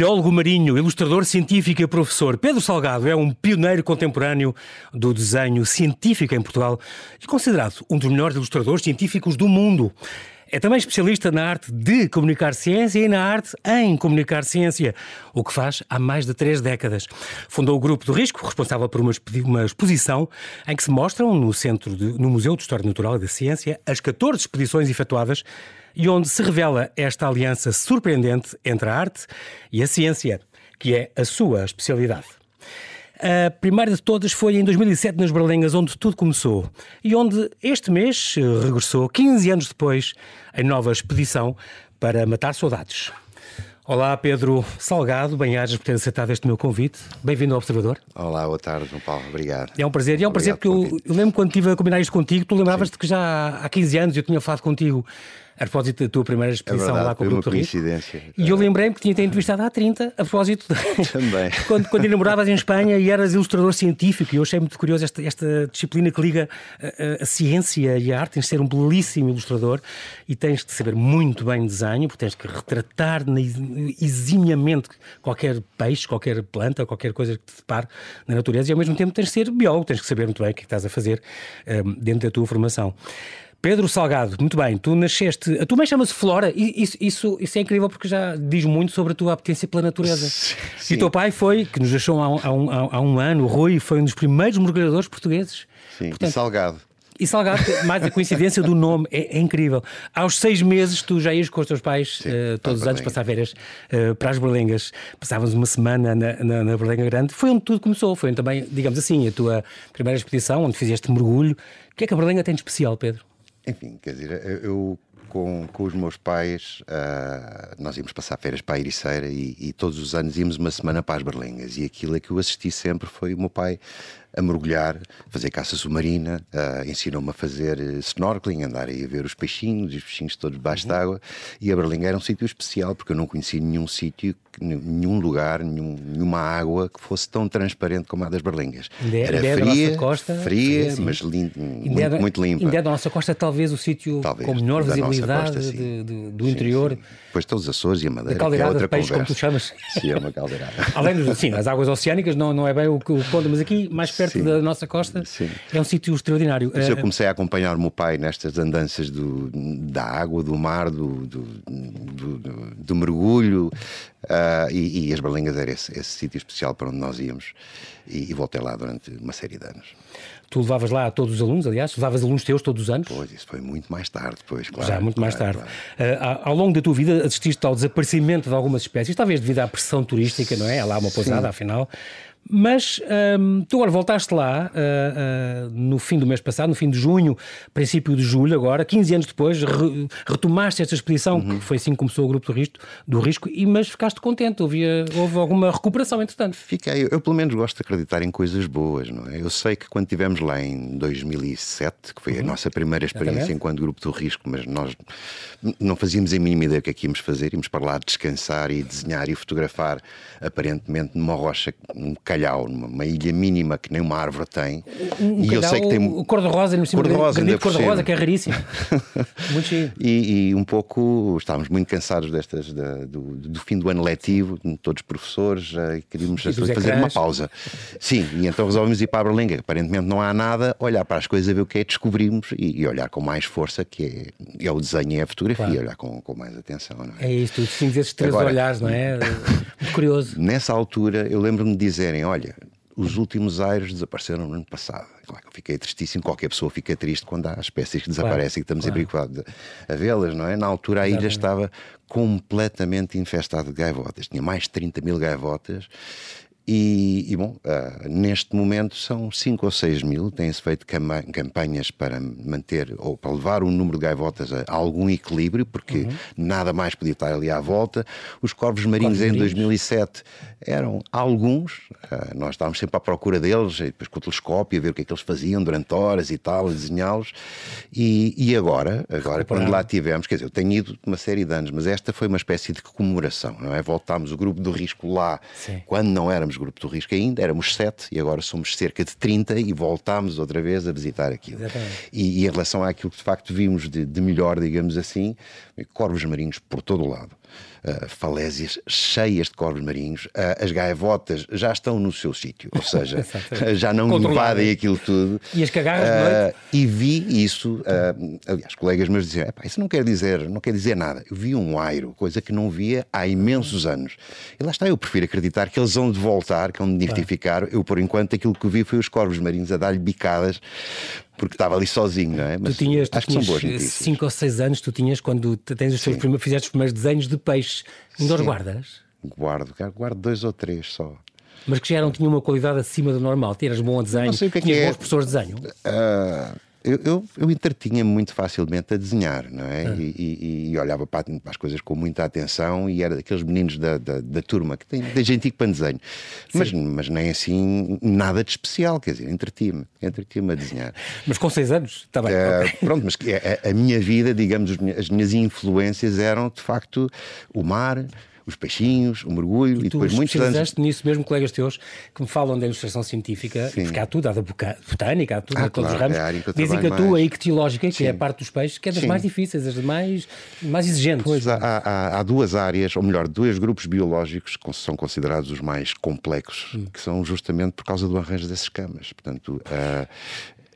Biólogo marinho, ilustrador científico e professor, Pedro Salgado é um pioneiro contemporâneo do desenho científico em Portugal e considerado um dos melhores ilustradores científicos do mundo. É também especialista na arte de comunicar ciência e na arte em comunicar ciência, o que faz há mais de três décadas. Fundou o Grupo do Risco, responsável por uma, uma exposição em que se mostram no, centro de, no Museu de História Natural e da Ciência as 14 expedições efetuadas e onde se revela esta aliança surpreendente entre a arte e a ciência, que é a sua especialidade. A primeira de todas foi em 2007 nas Berlengas, onde tudo começou e onde este mês regressou, 15 anos depois, em nova expedição para matar saudades. Olá, Pedro Salgado, bem-ajas por ter aceitado este meu convite. Bem-vindo ao Observador. Olá, boa tarde, João Paulo. Obrigado. É um prazer. E é um prazer porque eu, eu, lembro quando estive a combinar isto contigo, tu lembravas-te que já há 15 anos eu tinha falado contigo a propósito da tua primeira expedição é verdade, lá com o Grupo coincidência. E eu lembrei-me que tinha-te entrevistado há 30, a propósito. Também. quando, quando namoravas em Espanha e eras ilustrador científico, e eu achei muito curioso esta, esta disciplina que liga a, a, a, ciência e a arte. Tens de ser um belíssimo ilustrador e tens de saber muito bem desenho, porque tens que retratar eximiamente qualquer peixe, qualquer planta, qualquer coisa que te depare na natureza, e ao mesmo tempo tens de ser biólogo, tens que saber muito bem o que, é que estás a fazer um, dentro da tua formação. Pedro Salgado, muito bem, tu nasceste. A tua mãe chama-se Flora, e isso, isso, isso, é incrível porque já diz muito sobre a tua apetência pela natureza. Sim. E o teu pai foi, que nos deixou há um, há um, há um ano, o Rui, foi um dos primeiros mergulhadores portugueses. Sim, Portanto, e Salgado. E Salgado, mais a coincidência do nome, é, é, incrível. Aos seis meses tu já ias com os teus pais Sim, uh, todos os anos passar férias uh, para as Berlengas. Passávamos uma semana na, na, na, Berlenga Grande. Foi onde tudo começou. Foi também, digamos assim, a tua primeira expedição, onde fizeste mergulho. O que é que a Berlenga tem de especial, Pedro? Enfim, quer dizer, eu com, com os meus pais, uh, nós íamos passar férias para a Ericeira e, e, todos os anos íamos uma semana para as Berlengas. E aquilo a que eu assisti sempre foi o meu pai a mergulhar, fazer caça submarina, uh, ensinou-me a fazer eh, snorkeling, andar aí a ver os peixinhos, os peixinhos todos debaixo uhum. d'água. E a Berlinga era um sítio especial, porque eu não conhecia nenhum sítio, nenhum lugar, nenhum, nenhuma água que fosse tão transparente como a das Berlingas. É, era é fria, costa, fria, fria mas lindo, muito, da, muito limpa. Ainda é da nossa costa, talvez o sítio com melhor visibilidade costa, de, de, do sim, interior. Sim. Depois todos os Açores e a Madeira. Caldeirada é outra de peixe, conversa. como tu chamas. Sim, é uma caldeirada. Além dos, sim, as águas oceânicas não, não é bem o que conta, mas aqui, mais perto sim. da nossa costa, sim. é um sítio extraordinário. Mas eu eh, comecei a acompanhar o meu pai nestas andanças do, da água, do mar, do, do, do, do mergulho, uh, e, e, as Berlengas era esse, esse sítio especial para onde nós íamos, e, e voltei lá durante uma série de anos. Tu levavas lá todos os alunos, aliás, levavas alunos teus todos os anos? Pois, isso foi muito mais tarde, depois, claro. Já, muito claro, mais tarde. Claro. Uh, ao longo da tua vida assististe ao desaparecimento de algumas espécies, talvez devido à pressão turística, não é? Há lá uma pousada, Sim. afinal. Mas um, tu agora voltaste lá uh, uh, no fim do mês passado, no fim de junho, princípio de julho, agora, 15 anos depois, re, retomaste esta expedição, uhum. que foi assim que começou o grupo do risco, do risco e, mas ficaste contente, houve, houve alguma recuperação entretanto. Fiquei, eu, eu, pelo menos gosto de acreditar em coisas boas, não é? Eu sei que quando estivemos lá em 2007, que foi uhum. a nossa primeira experiência Exatamente. enquanto grupo do risco, mas nós não fazíamos a mínima ideia do que é que íamos fazer, íamos para lá descansar e desenhar e fotografar, aparentemente numa rocha, um calhau, numa ilha mínima que nem uma árvore tem. Um, e calhau, eu sei que tem. O cor-de-rosa, no cima cor-de-rosa, cor-de-rosa, que é raríssimo. muito cheio. E, e, um pouco estávamos muito cansados destas, da, do, do, fim do ano letivo, todos professores, e queríamos e fazer uma pausa. Sim, e então resolvemos ir para a Berlenga. Aparentemente não há nada, olhar para as coisas, ver o que é, descobrimos e, e olhar com mais força, que é, é o desenho e a fotografia, claro. olhar com, com mais atenção. Não é? é tu distingues esses três Agora, olhares, não é? Muito curioso. Nessa altura, eu lembro-me de dizerem: olha, os últimos aires desapareceram no ano passado. Claro que eu fiquei tristíssimo, qualquer pessoa fica triste quando há espécies que desaparecem claro, e que estamos claro. a vê-las, não é? Na altura a ilha estava completamente infestada de gaivotas, tinha mais de 30 mil gaivotas e, e, bom, uh, neste momento são 5 ou 6 mil. Tem-se feito campanhas para manter ou para levar o número de gaivotas a, a algum equilíbrio, porque uhum. nada mais podia estar ali à volta. Os corvos marinhos corvos em marinhos. 2007 eram alguns, uh, nós estávamos sempre à procura deles, depois com o telescópio, a ver o que é que eles faziam durante horas e tal, a desenhá-los. E, e, agora, agora quando lá tivemos, quer dizer, eu tenho ido uma série de anos, mas esta foi uma espécie de comemoração, não é? Voltámos o grupo do risco lá, Sim. quando não éramos grupo do risco ainda, éramos sete e agora somos cerca de 30 e voltámos outra vez a visitar aquilo. E, e, em relação àquilo que de facto vimos de, de melhor, digamos assim, corvos marinhos por todo o lado. Uh, falésias cheias de corvos marinhos, uh, as gaivotas já estão no seu sítio, ou seja, já não invadem aquilo tudo. E as cagarras de noite? E vi isso, aliás, colegas meus diziam, isso não quer dizer, não quer dizer nada. Eu vi um airo, coisa que não via há imensos anos. E lá está, eu prefiro acreditar que eles vão de voltar, que vão de nidificar. Eu, por enquanto, aquilo que vi foi os corvos marinhos a dar-lhe bicadas porque estava ali sozinho, não é? Mas tu tinhas, acho tu tinhas que são boas notícias. 5 ou 6 anos, tu tinhas quando tens os teus primeiros, fizeste os primeiros desenhos de peixe. Ainda os guardas? Guardo, guardo dois ou três só. Mas que já não tinham uma qualidade acima do normal. Tiras bom a desenho, não sei o que é tinhas que é. bons professores de desenho. Uh, eu, eu, eu entretinha-me muito facilmente a desenhar, não é? Ah. E, e, e, olhava para, as coisas com muita atenção e era daqueles meninos da, da, da turma que tem, tem gentil para desenho. Mas, mas nem assim nada de especial, quer dizer, entretinha-me, entretinha-me a desenhar. Mas com seis anos, está bem. Uh, pronto, mas a, a, minha vida, digamos, as minhas influências eram de facto o mar, os peixinhos, o mergulho e, e depois muitos anos. nisso mesmo, colegas teus que me falam da ilustração científica, Sim. porque há tudo, há da botânica, há tudo, ah, há todos claro, os ramos. É que Dizem que a tua, a ictiológica, que é a parte dos peixes, que é das Sim. mais difíceis, das mais, mais exigentes. Pois há, há, há, duas áreas, ou melhor, dois grupos biológicos que são considerados os mais complexos, hum. que são justamente por causa do arranjo das escamas. Portanto, uh,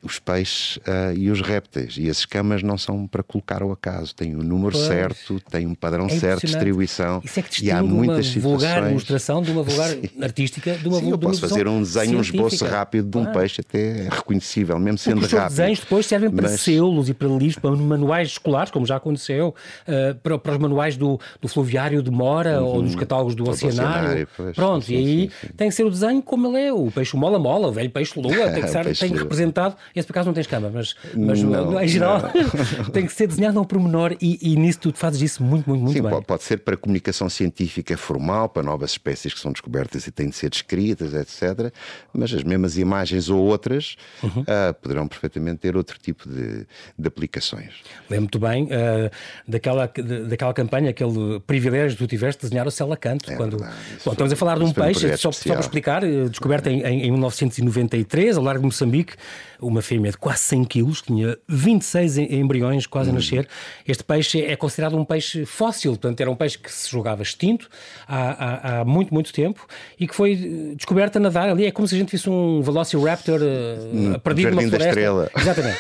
os peixes uh, e os répteis. E as escamas não são para colocar ao acaso, têm o um número pois. certo, têm um padrão é certo distribuição. Isso é que e há muitas uma vulgar ilustração de uma vulgar artística, de uma Sim, eu posso fazer um desenho, um esboço rápido de um ah. peixe até reconhecível, mesmo sendo Porque rápido. Os desenhos depois servem para Mas... selos e para livros, para manuais escolares, como já aconteceu, uh, para, para, os manuais do, do fluviário de Mora uhum. ou dos catálogos do oceanário. Pronto, sim, e aí sim, sim. tem que ser o desenho como ele é, o peixe mola-mola, o velho peixe lua, tem que ser tem representado esse por acaso não tens cama, mas, mas não, em geral tem que ser desenhado ao pormenor e, e nisso tu fazes isso muito, muito, muito Sim, bem. Pode, pode ser para comunicação científica formal, para novas espécies que são descobertas e têm de ser descritas, etc. Mas as mesmas imagens ou outras uhum. uh, poderão perfeitamente ter outro tipo de, de aplicações. Lembro-te bem uh, daquela, daquela campanha, aquele privilégio que tu tiveste de desenhar o Céu Canto. É quando... Bom, estamos a falar de um peixe, um só, só, para explicar, eh, descoberto em, em, em 1993, ao largo de Moçambique, uma fêmea de quase 100 quilos, tinha 26 embriões quase hum. a nascer. Este peixe é considerado um peixe fóssil, portanto, era um peixe que se julgava extinto há, há, há muito, muito tempo e que foi eh, descoberto a nadar ali. É como se a gente visse um Velociraptor uh, perdido numa floresta. Estrela. Exatamente.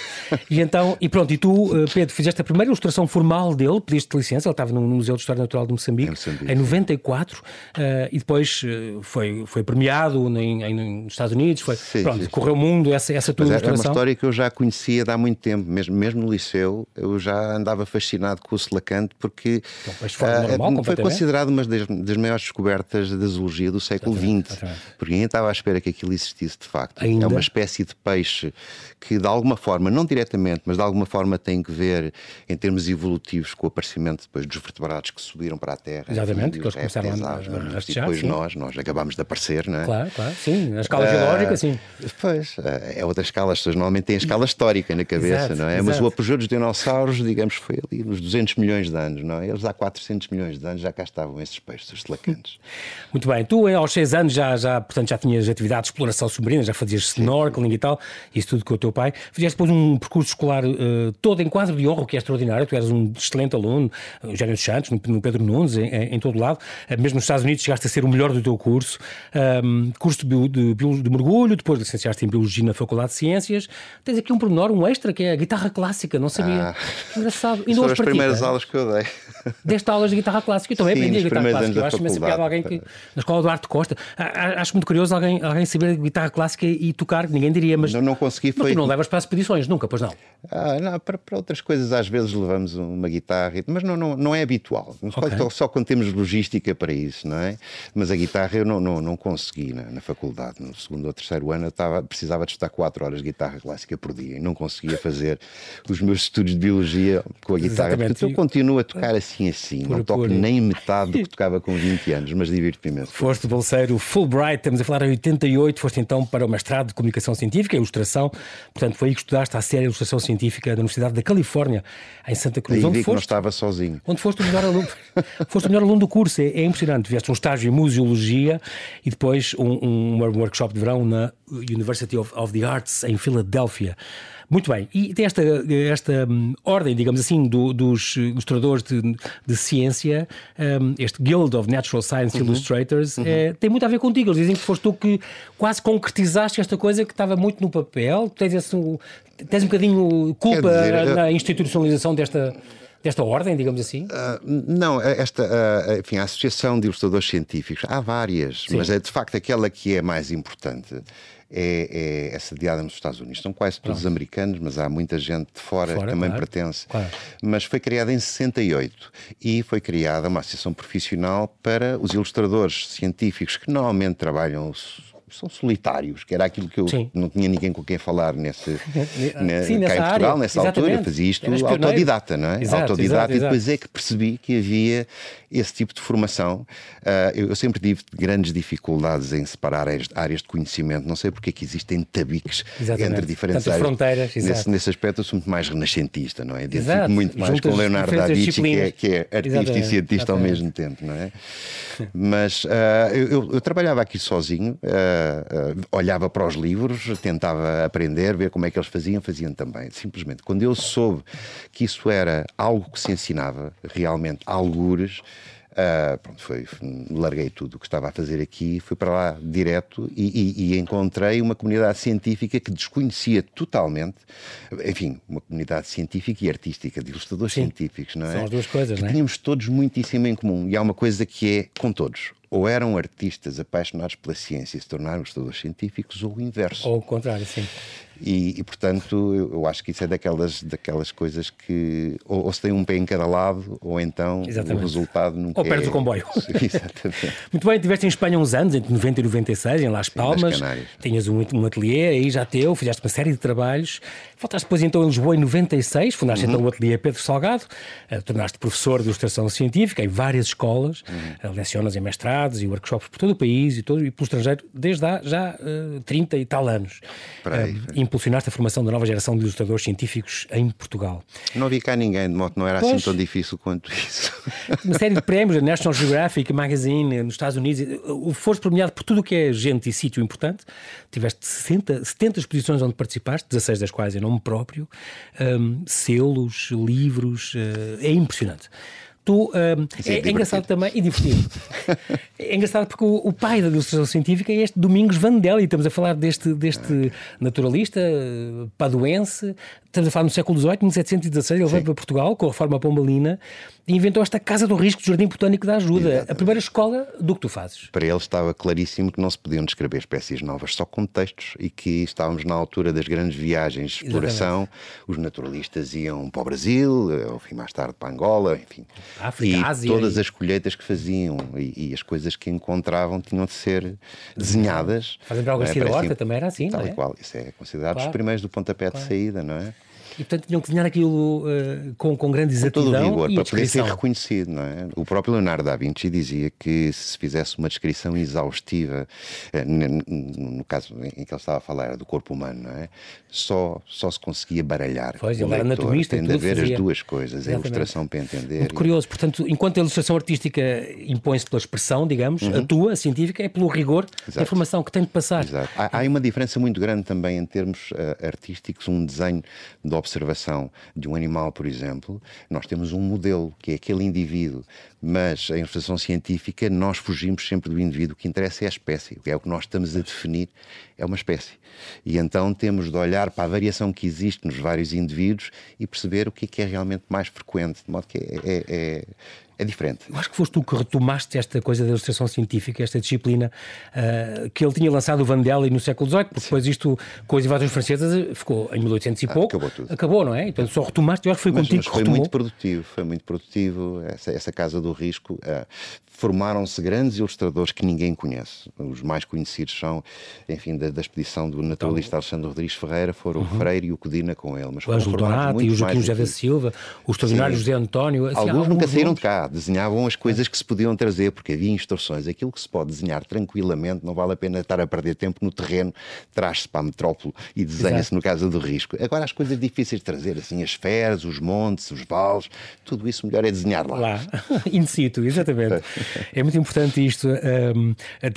e então, e pronto, e tu, uh, Pedro, fizeste a primeira ilustração formal dele, pediste licença, ele estava no Museu de História Natural de Moçambique, em, Moçambique, em 94, uh, e depois foi, foi premiado em, em, nos Estados Unidos, foi, sim, pronto, sim, correu o mundo essa, essa tua ilustração. É história que eu já conhecia de há muito tempo, mesmo, mesmo no liceu, eu já andava fascinado com o selacante porque então, uh, foi considerado uma das, das, maiores descobertas da zoologia do século XX. Porque ninguém estava à espera que aquilo existisse de facto. Ainda? É uma espécie de peixe que, de alguma forma, não diretamente, mas de alguma forma tem que ver, em termos evolutivos, com o aparecimento depois dos vertebrados que subiram para a Terra. Exatamente, que eles começaram a, a, a E depois sim. nós, nós acabámos de aparecer, não é? Claro, claro, sim. Na escala uh, geológica, sim. Pois, uh, é outra escala. As pessoas normalmente têm a escala histórica na cabeça, exato, não é? Exato. Mas o apogeu dos dinossauros, digamos, foi ali nos 200 milhões de anos, não é? Eles há 400 milhões de anos já cá estavam esses peixes, os telacantes. Muito bem. Tu, aos 6 anos, já, já, portanto, já tinhas atividade de exploração submarina, já fazias snorkeling e tal, isso tudo com o teu pai. Fizeste depois um percurso escolar uh, todo em quadro de honra, o que é extraordinário. Tu eras um excelente aluno, o Eugênio Santos, no, Pedro Nunes, em, em, todo lado. Mesmo nos Estados Unidos chegaste a ser o melhor do teu curso. Um, curso de, de, de, de mergulho, depois licenciaste em Biologia na Faculdade de Ciências. Tens aqui um pormenor, um extra, que é a guitarra clássica, não sabia. Ah, Engraçado. Ainda São as primeiras aulas que eu dei. Deste aulas de guitarra clássica. Eu também Sim, aprendi a guitarra clássica. Eu acho imensa piada alguém que. Na escola do Arte Costa. Acho muito curioso alguém, alguém saber guitarra clássica e tocar, ninguém diria, mas. Não, não consegui. Foi... Mas tu não levas para as expedições, nunca, pois não? Ah, não, para, para outras coisas às vezes levamos uma guitarra, mas não, não, não é habitual. Okay. Só, só quando temos logística para isso, não é? Mas a guitarra eu não, não, não consegui na, na faculdade. No segundo ou terceiro ano eu estava, precisava de estar 4 horas de guitarra clássica por dia e não conseguia fazer os meus estudos de biologia com a guitarra. Exatamente. Portanto, eu continuo a tocar assim assim, por, não toco por... nem metade do que tocava com 20 anos, mas divirto-me imenso. Foste bolseiro Fulbright, estamos a falar em 88, foste então para o mestrado de Comunicação Científica e Ilustração, portanto foi aí que estudaste a série Ilustração Científica da Universidade da Califórnia, em Santa Cruz. Aí onde foste, não estava sozinho. Onde foste o melhor aluno, foste o melhor aluno do curso, é, é impressionante. Tiveste um estágio em museologia e depois um, um workshop de verão na University of, of the Arts em Filadélfia. Muito bem, e tem esta, esta um, ordem, digamos assim, do, dos ilustradores de, de ciência, um, este Guild of Natural Science uhum. Illustrators, uhum. É, tem muito a ver contigo. Eles dizem que foste tu que quase concretizaste esta coisa que estava muito no papel. Tens, esse, tens um bocadinho culpa dizer, na institucionalização desta desta ordem, digamos assim? Uh, não, esta, uh, enfim, a Associação de Ilustradores Científicos, há várias, Sim. mas é de facto aquela que é mais importante. É, é, é sediada nos Estados Unidos. São quase todos americanos, mas há muita gente de fora, fora que também claro. pertence. Claro. Mas foi criada em 68 e foi criada uma associação profissional para os ilustradores científicos que normalmente trabalham são solitários, que era aquilo que eu Sim. não tinha ninguém com quem falar nesse, ne, Sim, cá em Portugal, área. nessa Exatamente. altura. Eu fazia isto autodidata, não é? Exato, autodidata, exato, e depois é que percebi que havia esse tipo de formação. Uh, eu, sempre tive grandes dificuldades em separar áreas de conhecimento. Não sei porque é que existem tabiques Exatamente. entre diferentes Tantas áreas. fronteiras. Nesse, nesse, aspecto, eu sou muito mais renascentista, não é? Identifico muito mais Juntas com Leonardo da Vinci, que é, que é artista Exatamente. e cientista ao mesmo tempo, não é? Mas uh, eu, eu, eu, trabalhava aqui sozinho, uh, olhava para os livros, tentava aprender, ver como é que eles faziam, faziam também. Simplesmente, quando eu soube que isso era algo que se ensinava, realmente, algures, Uh, pronto, foi, larguei tudo o que estava a fazer aqui, fui para lá direto e, e, e, encontrei uma comunidade científica que desconhecia totalmente, enfim, uma comunidade científica e artística, de ilustradores Sim, científicos, não é? São as duas coisas, não é? Tínhamos todos muitíssimo em comum e há uma coisa que é com todos ou eram artistas apaixonados pela ciência e se tornaram ilustradores científicos, ou o inverso. Ou o contrário, sim. E, e, portanto, eu, eu, acho que isso é daquelas, daquelas coisas que ou, ou, se tem um pé em cada lado, ou então Exatamente. o resultado nunca Ou perde é... o comboio. Exatamente. Muito bem, estiveste em Espanha uns anos, entre 90 e 96, em Las Palmas. Tinhas um, um ateliê aí já teu, fizeste uma série de trabalhos. Voltaste depois então em Lisboa em 96, fundaste uhum. então o ateliê Pedro Salgado, uh, tornaste professor de ilustração científica em várias escolas, uhum. uh, lecionas em mestrados e workshops por todo o país e, todo, e pelo estrangeiro desde há já uh, eh, 30 e tal anos. Aí, impulsionaste a formação da nova geração de ilustradores científicos em Portugal. Não vi cá ninguém, de modo não era assim pois, assim tão difícil quanto isso. Uma série de prémios, a National Geographic Magazine nos Estados Unidos, foste premiado por tudo o que é gente e sítio importante. Tiveste 60, 70 exposições onde participaste, 16 das quais em nome próprio, um, selos, livros, uh, é impressionante. Tu, um, é, é, engraçado também e divertido. é engraçado porque o, o, pai da ilustração científica é este Domingos Vandelli. Estamos a falar deste, deste naturalista paduense. Estamos a falar no século XVIII, 1716. Ele veio para Portugal com a reforma pombalina e inventou esta Casa do Risco do Jardim Botânico da Ajuda, Exatamente. a primeira escola do que tu fazes. Para ele estava claríssimo que não se podiam descrever espécies novas só com textos e que estávamos na altura das grandes viagens de exploração. Exatamente. Os naturalistas iam para o Brasil, ao fim mais tarde para Angola, enfim. África, e Ásia, todas e... as colheitas que faziam e, e, as coisas que encontravam tinham de ser desenhadas. Fazem para o Garcia da Horta também era assim, tal não é? e qual. Isso é considerado claro. os primeiros do pontapé claro. de saída, não é? E portanto tinham que desenhar aquilo uh, com, com grande exatidão. Com todo o rigor, para poder ser reconhecido, não é? O próprio Leonardo da Vinci dizia que se fizesse uma descrição exaustiva, uh, no caso em que ele estava a falar era do corpo humano, não é? Só, só se conseguia baralhar. Pois, ele era anatomista. Tem de haver fazia. as duas coisas, Exatamente. a ilustração para entender. Muito curioso, portanto, enquanto a ilustração artística impõe-se pela expressão, digamos, uhum. a tua, a científica, é pelo rigor Exato. da informação que tem de passar. Exato. Há, há uma diferença muito grande também em termos uh, artísticos, um desenho de observação de um animal, por exemplo, nós temos um modelo, que é aquele indivíduo, mas em ilustração científica nós fugimos sempre do indivíduo, o que interessa é a espécie, é o que nós estamos a definir, é uma espécie. E então temos de olhar para a variação que existe nos vários indivíduos e perceber o que é, que é realmente mais frequente, de modo que é, é, é diferente. Eu acho que foste tu que retomaste esta coisa da ilustração científica, esta disciplina uh, que ele tinha lançado o Vandelli no século XVIII, porque Sim. depois isto, com as invasões francesas, ficou em 1800 e ah, pouco. Acabou tudo. Acabou, não é? Então só retomaste, eu acho que foi mas, contigo mas que foi retomou. muito produtivo, foi muito produtivo. Essa, essa Casa do Risco uh, formaram-se grandes ilustradores que ninguém conhece. Os mais conhecidos são, enfim, da, da expedição do naturalista então, Alexandre Rodrigues Ferreira, foram uhum. o Freire e o Codina com ele. Mas o Ângelo Donato e o Joaquim José da Silva, o extraordinário José António. Assim, alguns nunca saíram de cá, desenhavam as coisas que se podiam trazer, porque havia instruções. Aquilo que se pode desenhar tranquilamente, não vale a pena estar a perder tempo no terreno, traz-se para a metrópole e desenha-se no caso do risco. Agora, as coisas difíceis de trazer, assim, as feras, os montes, os vales, tudo isso melhor é desenhar lá. Lá, in situ, exatamente. é muito importante isto. Um,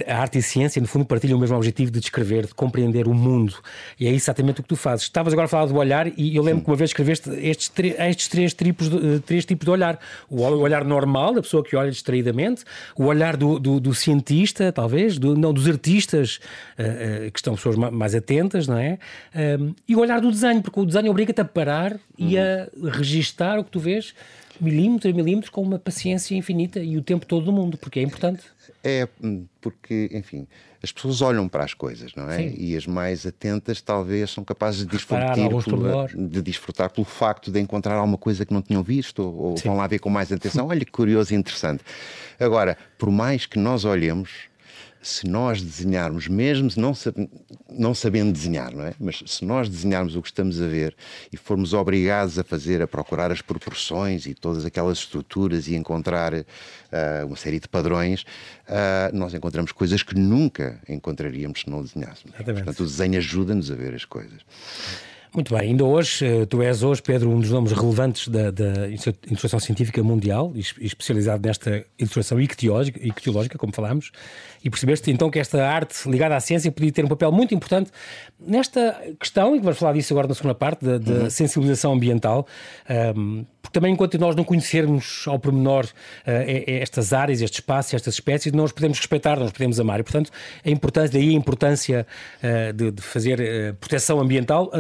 a arte e a ciência, no fundo, partilham o mesmo objetivo de descrever ver, de compreender o mundo. E é exatamente o que tu fazes. Estavas agora a falar do olhar e eu lembro Sim. que uma vez escreveste estes, estes três, tipos de, eh, três tipos de olhar. O olhar normal, da pessoa que olha distraídamente, o olhar do, do, do cientista, talvez, do, não, dos artistas, uh, uh, que estão pessoas mais atentas, não é? Um, e o olhar do desenho, porque o desenho obriga-te a parar uhum. e a registar o que tu vês milímetro a milímetro com uma paciência infinita e o tempo todo do mundo, porque é importante. É, hum, porque, enfim, as pessoas olham para as coisas, não é? Sim. E as mais atentas talvez são capazes de desfrutar, pelo, de desfrutar pelo facto de encontrar alguma coisa que não tinham visto ou, ou vão lá ver com mais atenção. Olha que curioso e interessante. Agora, por mais que nós olhemos, se nós desenharmos, mesmo não, não sabendo desenhar, não é? Mas se nós desenharmos o que estamos a ver e formos obrigados a fazer, a procurar as proporções e todas aquelas estruturas e encontrar uh, uma série de padrões, uh, nós encontramos coisas que nunca encontraríamos se não desenhássemos. Exatamente. Portanto, o desenho ajuda-nos a ver as coisas. Muito bem, ainda hoje, eh, tu és hoje, Pedro, um dos nomes relevantes da, da ilustração científica mundial, especializado nesta ilustração ictiológica, como falámos, e percebeste então que esta arte ligada à ciência podia ter um papel muito importante nesta questão, e vamos falar disso agora na segunda parte, da, da uhum. sensibilização ambiental. Um, porque também enquanto nós não conhecermos ao pormenor uh, estas áreas, estes espaços, estas espécies, não os podemos respeitar, não os podemos amar. E, portanto, a importância, daí a importância uh, de, de, fazer uh, proteção ambiental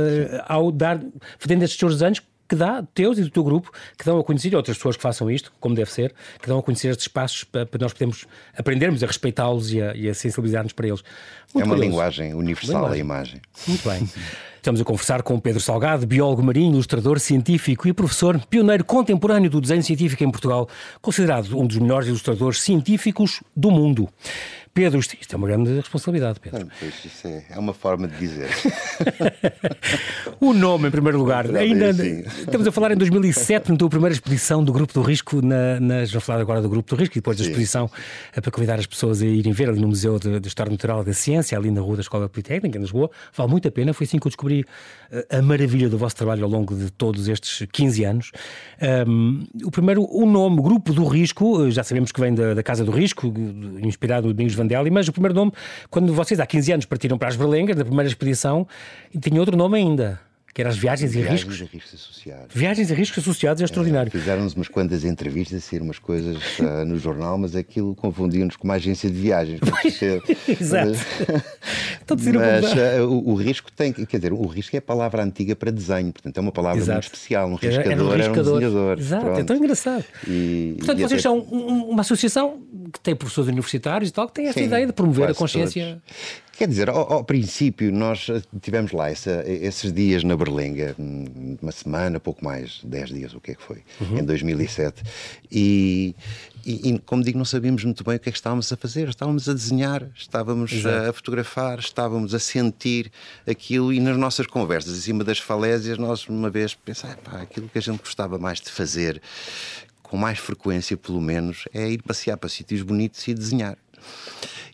ao dar, fazendo estes seus desenhos, que dá, teus e do teu grupo, que dão a conhecer, outras pessoas que façam isto, como deve ser, que dão a conhecer estes espaços para, para nós podermos aprendermos a respeitá-los e a, a sensibilizar-nos para eles. Muito é uma curioso. linguagem universal linguagem. a imagem. Muito bem. Estamos a conversar com Pedro Salgado, biólogo marinho, ilustrador científico e professor, pioneiro contemporâneo do desenho científico em Portugal, considerado um dos melhores ilustradores científicos do mundo. Pedro, isto é uma grande responsabilidade, Pedro. pois, isso é, é, uma forma de dizer. o nome, em primeiro lugar. Ainda, estamos a falar em 2007, na tua primeira exposição do Grupo do Risco, na, na, vamos falar agora do Grupo do Risco, e depois da exposição é para convidar as pessoas a irem ver ali no Museu de, de História Natural da Ciência, ali na Rua da Escola Politécnica, em Lisboa. Vale muito a pena, foi assim que eu descobri eh, a maravilha do vosso trabalho ao longo de todos estes 15 anos. Um, o primeiro, o nome, Grupo do Risco, eh, já sabemos que vem da, da Casa do Risco, inspirado no Domingos Van Vandelli, mas o primeiro nome, quando vocês há 15 anos partiram para as Berlengas, da primeira expedição, tinha outro nome ainda que eram as viagens, viagens e riscos. Viagens e riscos associados. Viagens e riscos associados é extraordinário. É, Fizeram-nos umas quantas entrevistas, saíram umas coisas uh, no jornal, mas aquilo confundiu-nos com uma agência de viagens. Exato. mas uh, o, o, risco tem, quer dizer, o risco é a palavra antiga para desenho, portanto é uma palavra Exato. muito especial. Um riscador era, um, riscador. Um desenhador. Exato, Pronto. é tão engraçado. E, portanto, e vocês até... são uma associação que tem professores universitários e tal, que tem esta Sim, ideia de promover a consciência. Todos. Quer dizer, ao, ao, princípio nós eh, tivemos lá essa, esses dias na Berlenga, hum, uma semana, pouco mais, dez dias, o que é que foi, uhum. em 2007, e, e, e, como digo, não sabíamos muito bem o que é que estávamos a fazer. Estávamos a desenhar, estávamos a, a, fotografar, estávamos a sentir aquilo. E nas nossas conversas, acima das falésias, nós uma vez pensámos, aquilo que a gente gostava mais de fazer, com mais frequência pelo menos, é ir passear para sítios bonitos e desenhar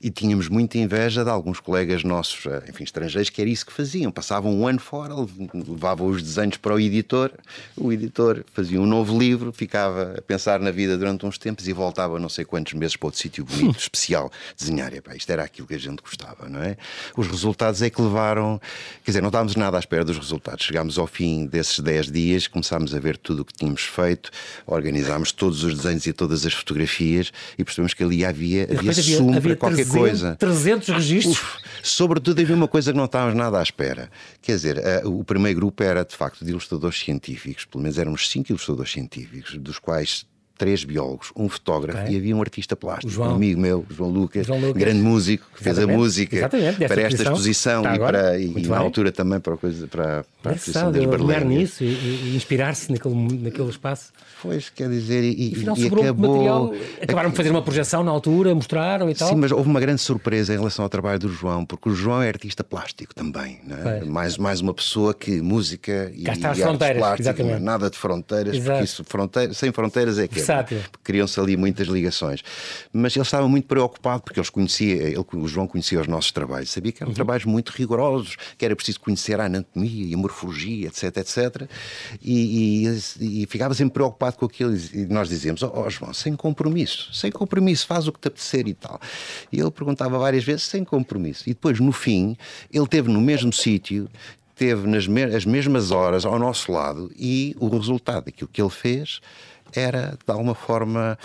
e tínhamos muita inveja de alguns colegas nossos, eh, enfim, estrangeiros, que era isso que faziam. Passavam um ano fora, levavam os desenhos para o editor, o editor fazia um novo livro, ficava a pensar na vida durante uns tempos e voltava não sei quantos meses para outro sítio bonito, especial, desenhar. E, pá, isto era aquilo que a gente gostava, não é? Os resultados é que levaram, quer dizer, não estávamos nada à espera dos resultados. Chegámos ao fim desses 10 dias, começámos a ver tudo o que tínhamos feito, organizámos todos os desenhos e todas as fotografias e percebemos que ali havia, havia para qualquer coisa. 300 registros. Uf, sobretudo havia uma coisa que não estávamos nada à espera. Quer dizer, uh, o primeiro grupo era de facto de ilustradores científicos, pelo menos éramos cinco ilustradores científicos, dos quais três biólogos, um fotógrafo okay. e havia um artista plástico, um amigo meu, João Lucas, João Lucas. grande músico, que fez a música para esta exposição e, para, e, e na altura também para a, coisa, para, para a exposição das Berlengas. nisso e, e inspirar-se naquele, naquele espaço. Pois, quer dizer, e, e, e acabou... Material, acabaram por fazer uma projeção na altura, mostraram e tal. Sim, mas houve uma grande surpresa em relação ao trabalho do João, porque o João é artista plástico também, é? mais, mais uma pessoa que música e, as fronteiras, plásticas, é nada de fronteiras, Exato. porque isso, fronteira, sem fronteiras é que é versátil. Criam-se ali muitas ligações. Mas ele estava muito preocupado porque eles conhecia, ele, o João conhecia os nossos trabalhos, sabia que eram uhum. trabalhos muito rigorosos, que era preciso conhecer a anatomia e a morfologia, etc, etc. E, e, e ficava sempre preocupado com aquilo. E nós dizíamos: Ó oh, João, sem compromisso, sem compromisso, faz o que te apetecer e tal. E ele perguntava várias vezes, sem compromisso. E depois, no fim, ele teve no mesmo sítio teve nas me as mesmas horas ao nosso lado e o resultado daquilo que ele fez era de alguma forma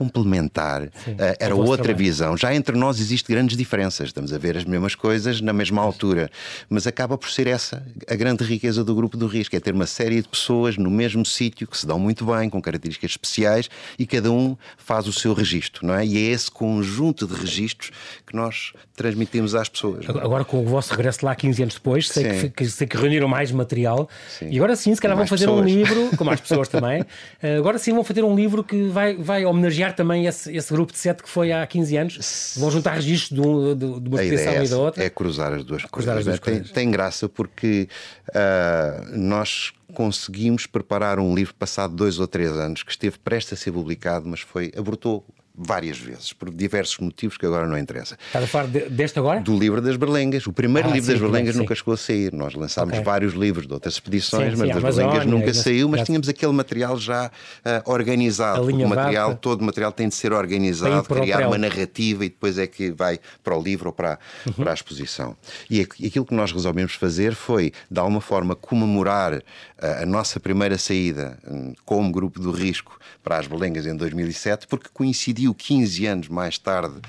complementar, Sim, uh, era outra trabalho. visão. Já entre nós existem grandes diferenças, estamos a ver as mesmas coisas na mesma altura, mas acaba por ser essa a grande riqueza do grupo do risco, é ter uma série de pessoas no mesmo sítio que se dão muito bem, com características especiais e cada um faz o seu registro, não é? E é esse conjunto de registros que nós transmitimos às pessoas. É? Agora, com o vosso regresso lá 15 anos depois, sei, que, sei que, reuniram mais material sim. e agora sim, se calhar vão fazer pessoas. um livro, com mais pessoas também, eh, agora sim vão fazer um livro que vai, vai homenagear também esse, esse grupo de sete que foi há 15 anos? Vão juntar registros de, um, de, de uma exposição é e da outra? É cruzar as duas cruzar coisas. As duas tem, tem, graça porque uh, nós conseguimos preparar um livro passado dois ou três anos que esteve prestes a ser publicado, mas foi abortou várias vezes, por diversos motivos que agora não interessa. Estás a falar de, deste agora? Do livro das Berlengas. O primeiro ah, livro sim, das Berlengas nunca chegou a sair. Nós lançámos okay. vários livros de outras expedições, sim, mas das Berlengas nunca saiu, mas tínhamos aquele material já uh, organizado. O material, todo o material tem de ser organizado, criar uma narrativa e depois é que vai para o livro ou para, uhum. para a exposição. E aquilo que nós resolvemos fazer foi, de alguma forma, comemorar uh, a nossa primeira saída um, como grupo do risco para as Berlengas em 2007, porque coincidiu 15 anos mais tarde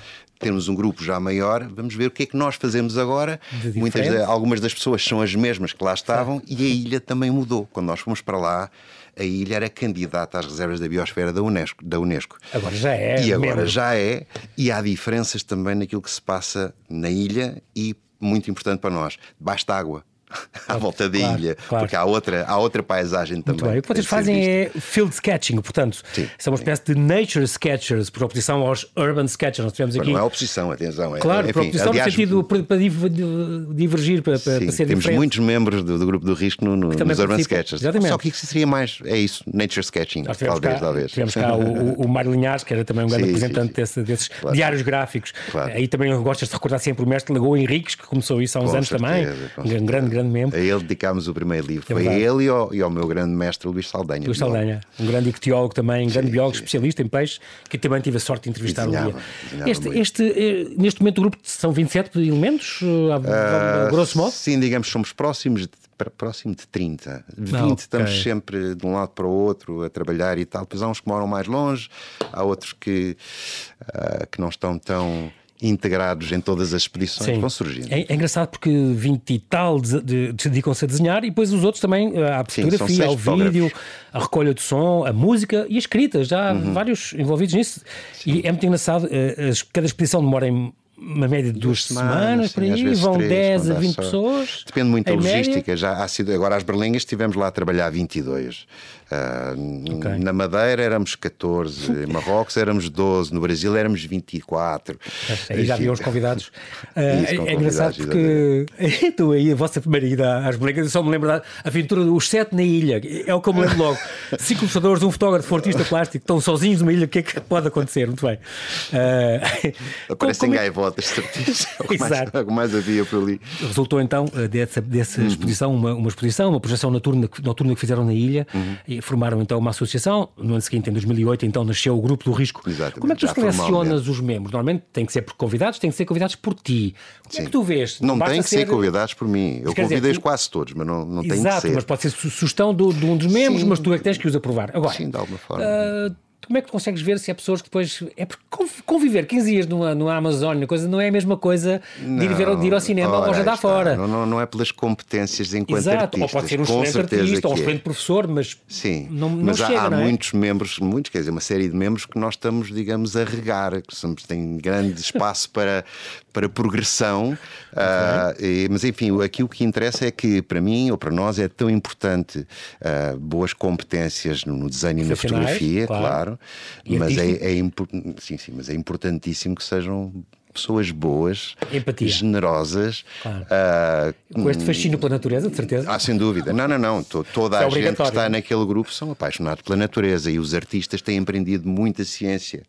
temos um grupo já maior, vamos ver o que é que nós fazemos agora. Muitas, algumas das pessoas são as mesmas que lá estavam e a ilha também mudou. Quando nós fomos para lá, a ilha era candidata às reservas da biosfera da Unesco. Da Unesco. Agora já é. E agora mesmo. já é. E há diferenças também naquilo que se passa na ilha e, muito importante para nós, basta água. à volta da claro, ilha, claro. porque há outra, há outra paisagem Muito também. Bem. O que vocês fazem é field sketching, portanto, sim, é uma espécie sim. de nature sketchers, por oposição aos urban sketchers. Nós tivemos aqui... Não é oposição, atenção. É, claro, enfim, por oposição aliás, no sentido para, para divergir, para, para, sim, para ser Temos diferente. muitos membros do, do grupo do risco no, no, nos urban sketchers. Exatamente. Só que isso seria mais, é isso, nature sketching, talvez, cá, talvez. Tivemos cá o, o Mário Linhares, que era também um grande representante desse, desses claro. diários gráficos. Aí também gostas de recordar sempre o mestre Lagoa Henriques, que começou isso há uns anos também. Um grande, grande membro. A ele dedicámos o primeiro livro. É Foi a ele e ao, e ao, meu grande mestre Luís Saldanha. Luís Saldanha, um grande ictiólogo também, um grande sim, biólogo sim. especialista em peixe, que também tive a sorte de entrevistar um dia. Este, este, eh, neste momento o grupo são 27 elementos, uh, grosso modo? Sim, digamos, somos próximos de próximo de 30. 20 ah, okay. estamos sempre de um lado para o outro a trabalhar e tal. Depois há uns que moram mais longe, há outros que, uh, que não estão tão integrados em todas as expedições Sim. vão surgindo. É, é, engraçado porque 20 e tal de, de, dedicam-se a desenhar e depois os outros também eh, à fotografia, ao vídeo, a recolha de som, a música e a escrita. Já há uhum. vários envolvidos nisso. Sim. E é muito engraçado, eh, cada expedição demora em uma média de duas, duas semanas, semanas, por aí, vão três, 10 a 20 só... pessoas. Depende muito da logística. Média. Já há sido, agora as berlingas estivemos lá a trabalhar 22. Uh, okay. Na Madeira éramos 14, em Marrocos éramos 12, no Brasil éramos 24. Aí já havia os convidados. Uh, é, é engraçado porque tu aí, a vossa primeira ida às berlingas, eu só me lembro da aventura dos sete na ilha. É o que eu me lembro logo. Cinco computadores, um fotógrafo, um artista plástico, estão sozinhos numa ilha, o que é que pode acontecer? Muito bem. Uh, Aparecem como, gaivotas notas, certeza. É o que mais, é havia por ali. Resultou então dessa, dessa uhum. exposição, uma, uma, exposição, uma projeção noturna, noturna que fizeram na ilha uhum. Formaram então uma associação. No ano seguinte, em 2008, então nasceu o Grupo do Risco. Exatamente. Como é que tu selecionas os membros? Normalmente tem que ser por convidados, tem que ser convidados por ti. Como Sim. é que tu vês? Não tem que ser, ser convidados por mim. Eu convidei tu... quase todos, mas não, não tem que ser. Exato, mas pode ser sugestão de, de um dos membros, Sim. mas tu é que tens que os aprovar. Agora, Sim, de alguma forma. Uh, como é que consegues ver se há pessoas que depois. É porque conviver 15 dias numa, numa Amazónia, coisa, não é a mesma coisa de ir, ver, de ir ao cinema ou jantar fora. Não, não, não, é pelas competências enquanto Exato, artistas. ou pode ser um excelente artista ou um é. excelente professor, mas. Sim, não, mas não há, chega, há é? muitos membros, muitos, quer dizer, uma série de membros que nós estamos, digamos, a regar, que somos, tem grande espaço para, para progressão. Uh, e, mas enfim, aqui o que interessa é que, para mim ou para nós, é tão importante uh, boas competências no, no desenho e na fotografia, claro, claro mas é, é, sim, sim, mas é importantíssimo que sejam pessoas boas, Empatia. generosas. Claro. Uh, Com este fascínio pela natureza, de certeza. Ah, sem dúvida. Não, não, não. Toda é a gente que está naquele grupo são apaixonados pela natureza e os artistas têm aprendido muita ciência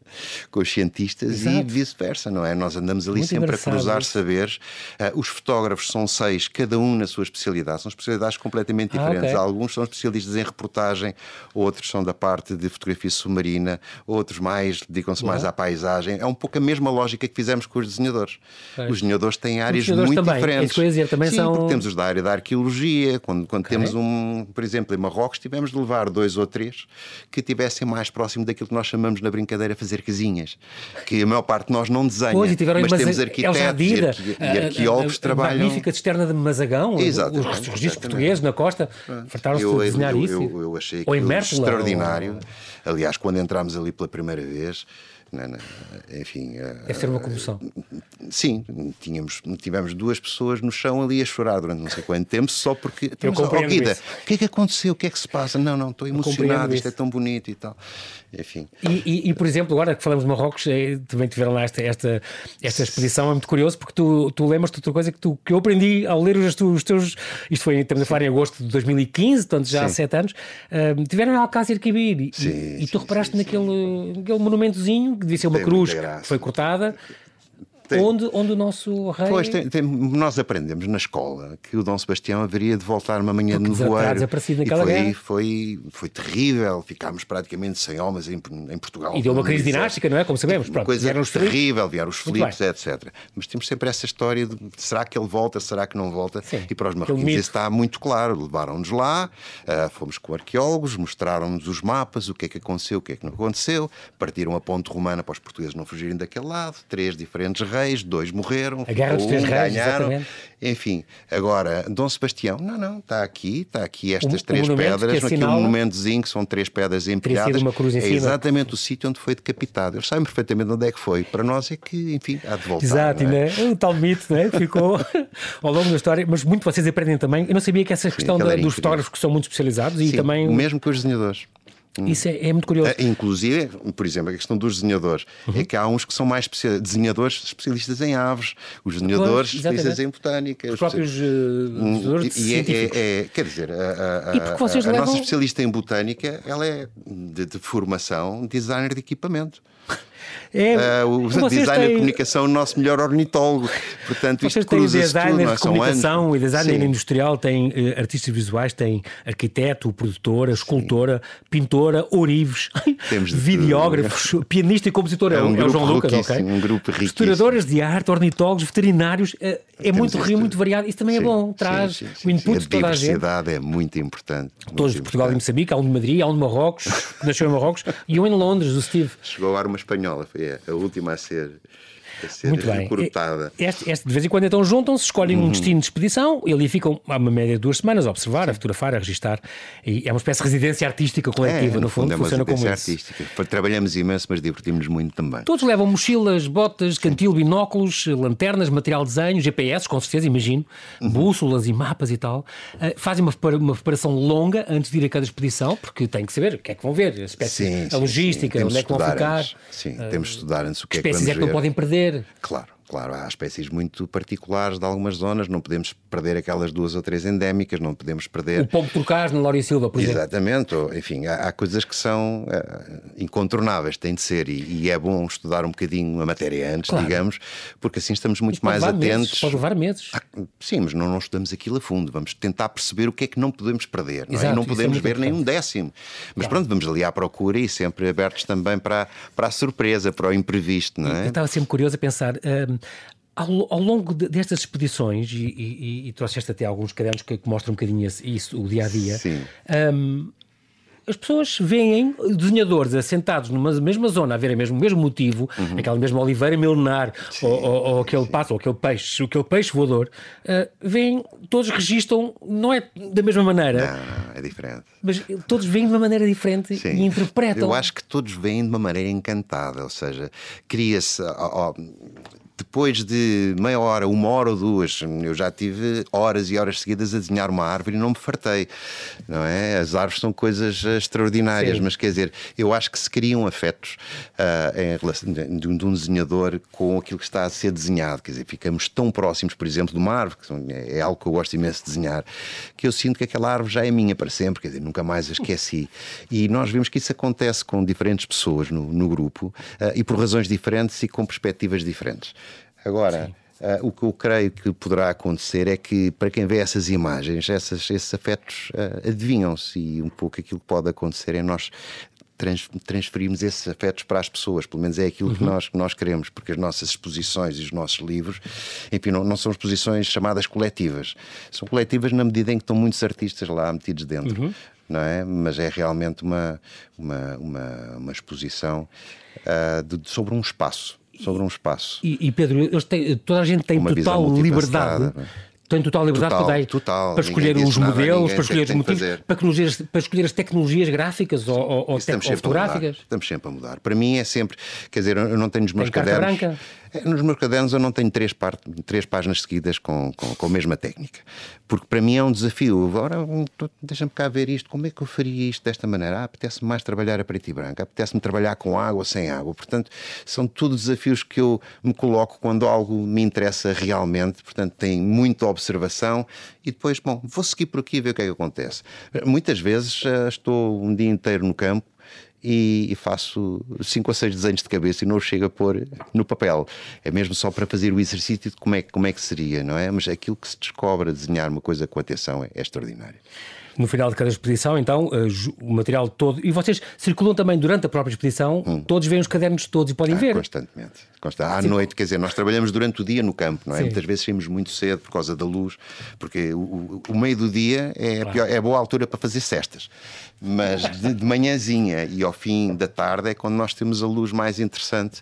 com os cientistas Exato. e vice-versa, não é? Nós andamos ali Muito sempre a cruzar isso. saberes. Uh, os fotógrafos são seis, cada um na sua especialidade. São especialidades completamente ah, diferentes. Ah, okay. Alguns são especialistas em reportagem, outros são da parte de fotografia submarina, outros mais dedicam-se mais à paisagem. É um pouco a mesma lógica que fizemos com os desenhadores. Os desenhadores têm áreas desenhadores muito também. diferentes. É dizer, também Sim, são... porque temos os da área da arqueologia. Quando, quando okay. temos um, por exemplo, em Marrocos, tivemos de levar dois ou três que tivessem mais próximo daquilo que nós chamamos na brincadeira fazer casinhas. Que a maior parte de nós não desenha. Pois, mas temos arquitetos e, arque... e arqueólogos que trabalham. A magnífica cisterna de Mazagão, os registros portugueses na costa, fartaram-se de desenhar eu, isso. Eu, eu achei ou extraordinário. Ou... Aliás, quando entramos ali pela primeira vez, enfim. Deve ser uma comoção. Sim, tínhamos, tivemos duas pessoas no chão ali a chorar durante não sei quanto tempo, só porque. Eu compreendo oh, Guida, o que é que aconteceu? O que é que se passa? Não, não, estou emocionado, isto é tão bonito e tal. Enfim. E, e, e, por exemplo, agora que falamos de Marrocos, é, também tiveram lá esta, esta, esta exposição, é muito curioso, porque tu, tu lembras-te de outra coisa que, tu, que eu aprendi ao ler os, os teus. Isto foi, estamos a falar em agosto de 2015, portanto já Sim. há sete anos. Uh, tiveram em Alcácer Quibir e, sim, e, tu reparaste sim, naquele, naquele monumentozinho que devia ser uma Tem cruz que foi cortada. Tem. Onde, onde o nosso rei. Pois, tem, tem, nós aprendemos na escola que o Dom Sebastião haveria de voltar uma manhã Porque de nevoeiro. E foi, guerra. foi, foi terrível. Ficámos praticamente sem homens em, em Portugal. E deu uma crise dinástica, não é? Como sabemos. Pronto, coisa vieram os terrível, vieram os Filipes, etc. Mas temos sempre essa história de será que ele volta, será que não volta? Sim, e para os marroquinos isso está muito claro. Levaram-nos lá, uh, fomos com arqueólogos, mostraram-nos os mapas, o que é que aconteceu, o que é que não aconteceu. Partiram a ponte romana para os portugueses não fugirem daquele lado. Três diferentes reis, dois morreram, a Guerra dos Três Reis, ganharam. Exatamente. Enfim, agora, Dom Sebastião, não, não, está aqui, está aqui estas um, três um pedras, aqui um monumentozinho que são três pedras empilhadas. Uma cruz em é cima. exatamente o sítio onde foi decapitado. Eles sabem perfeitamente onde é que foi. Para nós é que, enfim, há de voltar. Exato, não é? né? um tal mito né? ficou ao longo da história, mas muito vocês aprendem também. Eu não sabia que essa questão Sim, da, dos fotógrafos que são muito especializados Sim, e também. O mesmo que os desenhadores. Hum. Isso é, é, muito curioso. Uh, inclusive, por exemplo, a questão dos desenhadores. Uhum. É que há uns que são mais desenhadores especialistas em aves, os desenhadores pois, especialistas em botânica. Os, próprios uh, desenhadores e, é, é, é, Quer dizer, a, a, a, a nossa especialista em botânica ela é de, de formação designer de equipamento. É, uh, o design têm... de comunicação, o nosso melhor ornitólogo. Portanto, vocês têm designer tudo, de comunicação e designer Sim. industrial, têm uh, artistas visuais, têm arquiteto, produtora, escultora, Sim. pintora, ourives, videógrafos, pianista e compositor. É, um é o João Lucas, ok? Um grupo riquíssimo. Historiadores de arte, ornitólogos, veterinários. Uh, é muito rio, muito variado. Isso também é bom, traz o input de toda a gente. A diversidade é muito importante. Muito Todos de Portugal e Moçambique, há um de Madrid, há um de Marrocos, nasceu em Marrocos, e um em Londres, o Steve. Chegou a ar uma espanhola, foi a última a ser muito bem. Este, este, de vez em quando então juntam-se, escolhem uhum. um destino de expedição e ali ficam há uma média de duas semanas a observar, a fotografar, a registar. E é uma espécie de residência artística coletiva, é, no, no fundo, fundo é funciona como artística. Isso. Trabalhamos imenso, mas divertimos muito também. Todos levam mochilas, botas, cantil, binóculos, lanternas, material de desenho, GPS, com certeza, imagino, uhum. bússolas e mapas e tal. Uh, fazem uma, uma preparação longa antes de ir a cada expedição, porque têm que saber o que é que vão ver, a, espécie, sim, a logística, sim, onde é que vão ficar. Sim, uh, temos de estudar antes o que é que vamos é que não podem perder Claro. Claro, há espécies muito particulares de algumas zonas, não podemos perder aquelas duas ou três endémicas, não podemos perder. O pombo turcaz na Lória Silva, por exemplo. Exatamente, enfim, há, há, coisas que são uh, incontornáveis, têm de ser, e, e, é bom estudar um bocadinho a matéria antes, claro. digamos, porque assim estamos muito mais atentos. Meses, pode levar meses. Ah, sim, mas não, não, estudamos aquilo a fundo, vamos tentar perceber o que é que não podemos perder, não, é? Exato, é? não podemos é ver nem um décimo. Mas claro. pronto, vamos ali à procura e sempre abertos também para, para a surpresa, para o imprevisto, não é? Eu estava sempre curioso a pensar. Uh, ao, ao, longo de, destas expedições, e, e, e, trouxeste até alguns cadernos que, que mostram um bocadinho isso, o dia a dia, um, as pessoas veem desenhadores assentados numa mesma zona, a ver o mesmo, mesmo motivo, uhum. aquela mesma oliveira milenar, sim, ou, ou, ou, aquele passo, ou aquele peixe, aquele peixe voador, uh, veem, todos registram, não é da mesma maneira. Não, é diferente. Mas todos veem de uma maneira diferente sim. e interpretam. Eu acho que todos veem de uma maneira encantada, ou seja, cria-se depois de meia hora, uma hora ou duas, eu já tive horas e horas seguidas a desenhar uma árvore e não me fartei, não é? As árvores são coisas extraordinárias, Sim. mas quer dizer, eu acho que se criam afetos uh, em relação, de, de, um desenhador com aquilo que está a ser desenhado, quer dizer, ficamos tão próximos, por exemplo, de uma árvore, que é algo que eu gosto imenso de desenhar, que eu sinto que aquela árvore já é minha para sempre, quer dizer, nunca mais a esqueci. E nós vemos que isso acontece com diferentes pessoas no, no grupo uh, e por razões diferentes e com perspectivas diferentes. Agora. Uh, o que eu creio que poderá acontecer é que, para quem vê essas imagens, essas, esses afetos uh, adivinham-se e um pouco aquilo que pode acontecer é nós trans, transferirmos esses afetos para as pessoas, pelo menos é aquilo uhum. que, nós, que nós queremos, porque as nossas exposições e os nossos livros, enfim, não, não são exposições chamadas coletivas, são coletivas na medida em que estão muitos artistas lá metidos dentro. Uhum. Não é? Mas é realmente uma, uma, uma, uma exposição uh, de, sobre um espaço sobre um espaço. E, e Pedro, têm, toda a gente tem Uma total liberdade tem total liberdade total, para, total. para escolher os modelos, para escolher os motivos, para, escolher, para escolher as tecnologias gráficas ou, ou, ou fotográficas. Estamos sempre a mudar. Para mim é sempre, quer dizer, eu não tenho nos meus Tem cadernos. Branca. É, nos meus cadernos eu não tenho três, três páginas seguidas com, com, com, a mesma técnica. Porque para mim é um desafio. Agora, deixa-me cá ver isto. Como é que eu faria isto desta maneira? Ah, apetece-me mais trabalhar a preto e branco. Apetece-me trabalhar com água ou sem água. Portanto, são tudo desafios que eu me coloco quando algo me interessa realmente. Portanto, tem muita observação e depois, bom, vou seguir por aqui e ver o que é que acontece. Muitas vezes estou um dia inteiro no campo e, e, faço cinco ou seis desenhos de cabeça e não chego a pôr no papel. É mesmo só para fazer o exercício de como é, como é que seria, não é? Mas aquilo que se descobre a desenhar uma coisa com atenção é, é extraordinário no final de cada exposição, então, eh, o material todo. E vocês circulam também durante a própria exposição, hum. todos veem os cadernos todos e podem ah, ver. Constantemente. Consta. À Sim. noite, quer dizer, nós trabalhamos durante o dia no campo, não é? Sim. Muitas vezes saímos muito cedo por causa da luz, porque o, o meio do dia é, claro. pior, é a boa altura para fazer cestas. Mas de, de manhãzinha e ao fim da tarde é quando nós temos a luz mais interessante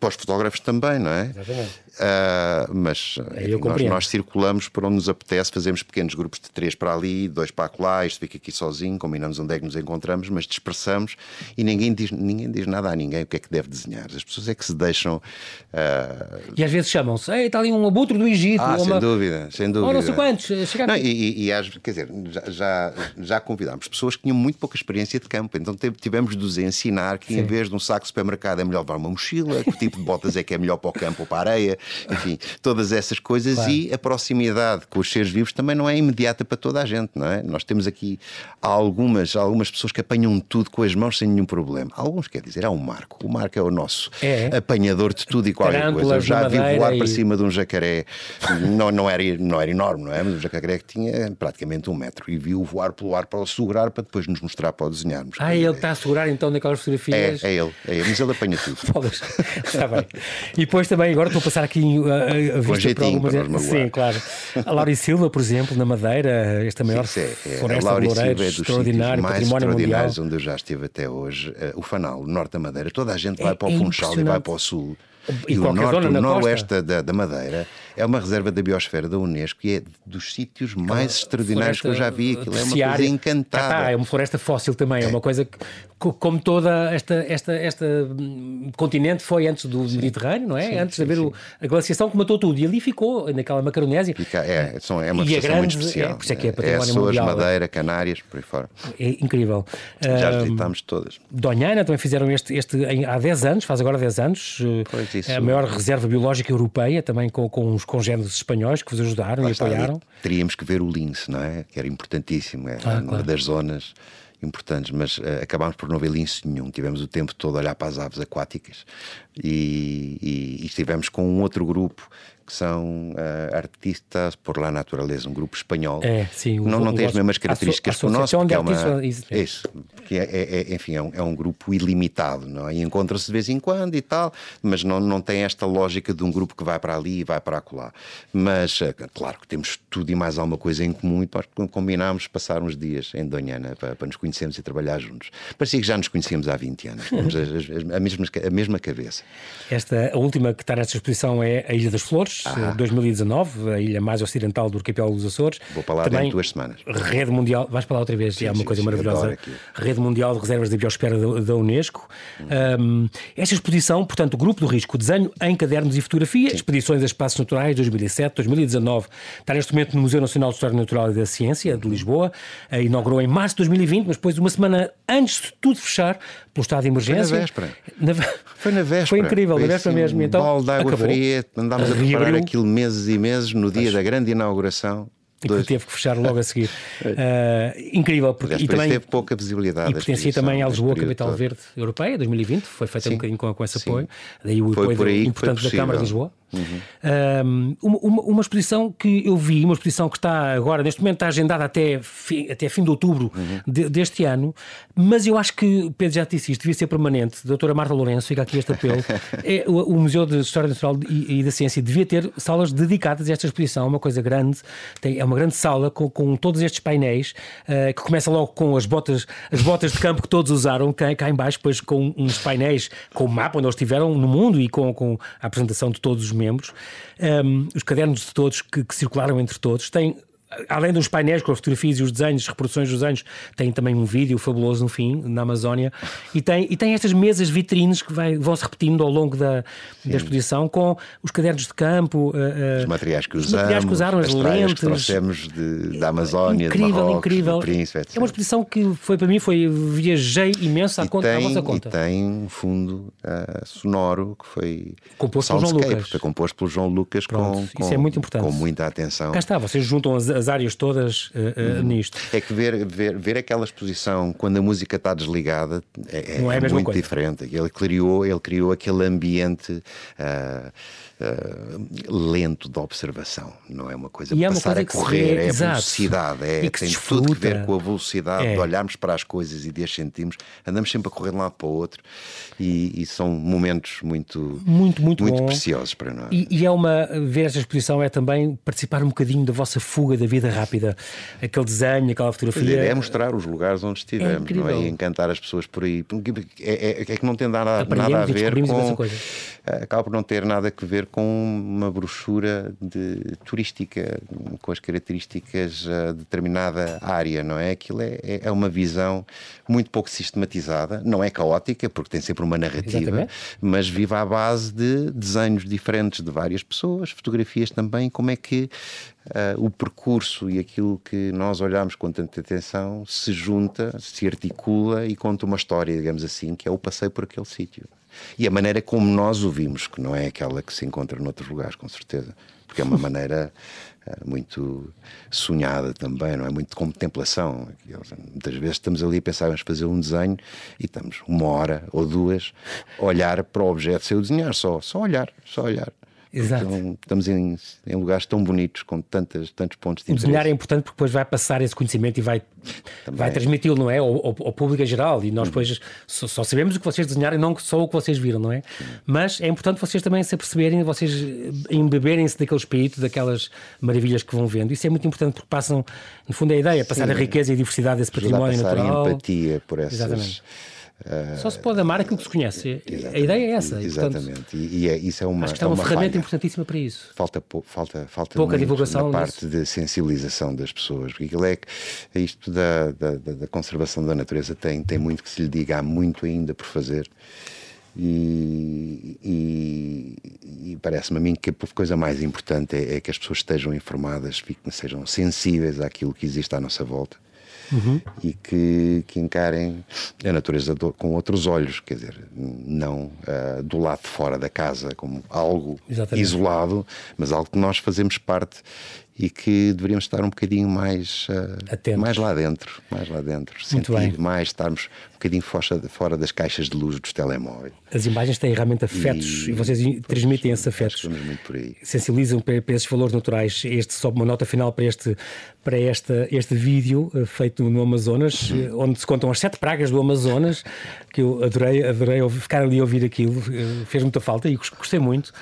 para os fotógrafos também, não é? Exatamente. Uh, mas enfim, nós, nós, circulamos por onde nos apetece, fazemos pequenos grupos de três para ali, dois para lá, isto fica aqui sozinho, combinamos onde é que nos encontramos, mas dispersamos e ninguém diz, ninguém diz nada a ninguém o que é que deve desenhar. As pessoas é que se deixam. Uh... E às vezes chamam-se, está ali um abutre do Egito. Ah, sem uma... dúvida, sem dúvida. Ou não sei quantos, não, e, e, e, quer dizer, já, já, já convidámos pessoas que tinham muito pouca experiência de campo, então tivemos de os ensinar que Sim. em vez de um saco de supermercado é melhor levar uma mochila, que tipo de botas é que é melhor para o campo ou para a areia enfim, todas essas coisas claro. e a proximidade com os seres vivos também não é imediata para toda a gente, não é? Nós temos aqui algumas, algumas pessoas que apanham tudo com as mãos sem nenhum problema. Alguns, quer dizer, há um Marco. O Marco é o nosso é. apanhador de tudo e qualquer coisa. Eu já vi voar e... para cima de um jacaré, não, não, era, não era enorme, não é? Mas um jacaré que tinha praticamente um metro e viu voar pelo ar para o segurar para depois nos mostrar para o desenharmos. Ah, ele está a segurar então naquelas fotografias? É, é ele, é ele, mas ele apanha tudo. Está bem. E depois também, agora estou a passar aqui a, a vista para algumas. Sim, claro. A Lauri Silva, por exemplo, na Madeira, esta maior Sim, é, é, floresta de loureiros, é extraordinário, mais património extraordinários mundial. onde eu já estive até hoje. Uh, o Fanal, o norte da Madeira, toda a gente vai para o é Funchal e vai para o sul. E, e o norte, o noroeste da, da Madeira é uma reserva da biosfera da Unesco e é dos sítios mais extraordinários que eu já vi. Aquilo é uma coisa encantada. Tá, é uma floresta fóssil também, é, é uma coisa que, como toda esta, esta, esta hum, continente foi antes do sim. Mediterrâneo, não é? Sim, antes sim, de haver o, a glaciação que matou tudo. E ali ficou, naquela Macaronésia. Fica, é, são, é uma situação muito especial. É, por isso é que é, é património é Açores, mundial. Madeira, Canárias, por aí fora. É incrível. Já uh, visitámos todas. Donhana também fizeram este, este há 10 anos, faz agora 10 anos. Pois isso. A maior reserva biológica europeia, também com, com os congêneros espanhóis que vos ajudaram Lá e apoiaram. teríamos que ver o lince, não é? Que era importantíssimo, era ah, uma claro. das zonas importantes, mas uh, acabámos por não ver lince nenhum. Tivemos o tempo todo a olhar para as aves aquáticas e, e, e estivemos com um outro grupo que são uh, artistas por la natureza, um grupo espanhol. É, sim, não, não tem as mesmas características que o nosso, porque é uma, isso, porque é, é, é, enfim, é um, é um, grupo ilimitado, não é? E encontra-se de vez em quando e tal, mas não, não tem esta lógica de um grupo que vai para ali e vai para acolá. Mas, uh, claro que temos tudo e mais alguma coisa em comum e combinámos passar uns dias em Donhana para, para nos conhecer conhecemos e trabalhar juntos. Parecia que já nos conhecíamos há 20 anos, temos a, a, mesma, a mesma cabeça. Esta, a última que está nesta exposição é a Ilha das Flores, ah. 2019, a ilha mais ocidental do arquipélago dos Açores. Vou para lá Também, dentro de duas semanas. Rede Mundial, vais para lá outra vez, sim, é uma sim, coisa sim, maravilhosa. Rede Mundial de Reservas de Biosfera da, da Unesco. Hum. Um, esta exposição, portanto, o Grupo do Risco, Desenho em Cadernos e Fotografia, Expedições a Espaços Naturais 2007, 2019, está neste momento no Museu Nacional de História Natural e da Ciência de Lisboa, inaugurou em março de 2020, mas depois, uma semana antes de tudo fechar, pelo estado de emergência. Foi na véspera. Na... Foi na véspera. Foi incrível, Foi na véspera assim, mesmo. Então, um de água acabou. fria, andámos a preparar Reabriu. aquilo meses e meses no dia da grande inauguração. E que teve que fechar logo a seguir. uh, incrível. Porque, Aliás, e também teve pouca visibilidade. E pertencia também à Lisboa Capital todo. Verde Europeia, 2020, foi feita um bocadinho com, com esse apoio. Daí o foi apoio importante da Câmara de Lisboa. Uhum. Um, uma, uma, exposição que eu vi, uma exposição que está agora, neste momento, está agendada até, fi, até fim de outubro uhum. de, deste ano, mas eu acho que, Pedro já disse isto, devia ser permanente. Doutora Marta Lourenço, fica aqui este apelo. é, o, o, Museu de História Natural e, e, da Ciência devia ter salas dedicadas a esta exposição, uma coisa grande, tem, é uma grande sala com, com todos estes painéis, uh, que começa logo com as botas, as botas de campo que todos usaram cá, cá em baixo, depois com uns painéis com o mapa onde eles estiveram no mundo e com, com a apresentação de todos os membros, um, os cadernos de todos que, que circularam entre todos, têm além dos painéis com as fotografias e os desenhos, reproduções dos desenhos, tem também um vídeo fabuloso no fim, na Amazónia, e tem, e tem estas mesas vitrines que vai, vão se repetindo ao longo da, da exposição com os cadernos de campo, uh, os materiais que usamos, materiais que usaram, as, as lentes. que trouxemos de, da Amazónia, incrível, de Marrocos, incrível. Príncipe, etc. É uma exposição que foi para mim, foi viajei imenso à, conta, tem, à vossa conta. E tem um fundo uh, sonoro que foi composto pelo João Lucas. Foi composto pelo João Lucas com, com, isso é muito importante. com muita atenção. Cá está, vocês juntam as as áreas todas uh, uh, nisto. É que ver, ver, ver aquela exposição quando a música está desligada é, é, é muito coisa. diferente. Ele criou, ele criou aquele ambiente. Uh, uh, lento de observação, não é uma coisa e é passar coisa a correr, é a velocidade, é, tem desfruta. tudo a ver com a velocidade é. de olharmos para as coisas e de as sentirmos, andamos sempre a correr de um lado para o outro e, e são momentos muito, muito, muito, muito preciosos para nós. E, e, é uma, ver esta exposição é também participar um bocadinho da vossa fuga da vida rápida, aquele desenho, aquela fotografia. É, é mostrar os lugares onde estivemos, é não é? E encantar as pessoas por aí. É, é, é que não tem nada, nada a ver com. Acaba por não ter nada a ver com uma brochura de, turística, com as características de determinada área, não é? Aquilo é, é, é uma visão muito pouco sistematizada, não é caótica, porque tem sempre uma narrativa, Exatamente. mas vive à base de desenhos diferentes de várias pessoas, fotografias também, como é que uh, o percurso e aquilo que nós olhamos com tanta atenção se junta, se articula e conta uma história, digamos assim, que é o passeio por aquele sítio. E a maneira como nós o vimos, que não é aquela que se encontra noutros lugares, com certeza, porque é uma maneira uh, muito sonhada também, não é? Muito de contemplação. Muitas vezes estamos ali a pensar, vamos fazer um desenho e estamos uma hora ou duas a olhar para o objeto sem o desenhar, só, só olhar, só olhar. Exato. Então, estamos em, em, lugares tão bonitos, com tantas, tantos pontos de interesse. O desenhar é importante porque depois vai passar esse conhecimento e vai, vai transmiti-lo, não é? Ao, ao, ao, público em geral. E nós uhum. depois só, só, sabemos o que vocês desenharam e não só o que vocês viram, não é? Mas é importante vocês também se aperceberem, vocês embeberem-se daquele espírito, daquelas maravilhas que vão vendo. Isso é muito importante porque passam, no fundo, é a ideia, passar Sim. a riqueza e a diversidade desse património a natural. A empatia por essas. Exatamente só se pode amar aquilo que se conhece. A ideia é essa. Exatamente. E, portanto, e é, isso é uma. Acho que é uma, é uma ferramenta falha. importantíssima para isso. Falta, falta, falta pouca divulgação na parte de sensibilização das pessoas. Porque aquilo é que isto da, da, da, conservação da natureza tem, tem muito que se lhe diga, há muito ainda por fazer. E, e, e parece-me a mim que a coisa mais importante é, é, que as pessoas estejam informadas, fiquem, sejam sensíveis àquilo que existe à nossa volta uhum. e que, que encarem a natureza do, com outros olhos, quer dizer, não uh, do lado de fora da casa como algo Exatamente. isolado, mas algo que nós fazemos parte e que deveríamos estar um bocadinho mais, uh, mais lá dentro, mais lá dentro, Muito sentir bem. mais, estarmos um bocadinho fora, das caixas de luz dos telemóveis. As imagens têm realmente afetos e, e vocês pois, transmitem esses afetos. muito por aí. Sensibilizam para, para, esses valores naturais. Este só uma nota final para este para esta, este vídeo uh, feito no Amazonas, uhum. onde se contam as sete pragas do Amazonas, que eu adorei, adorei ficar ali a ouvir aquilo, fez muita falta e gostei muito.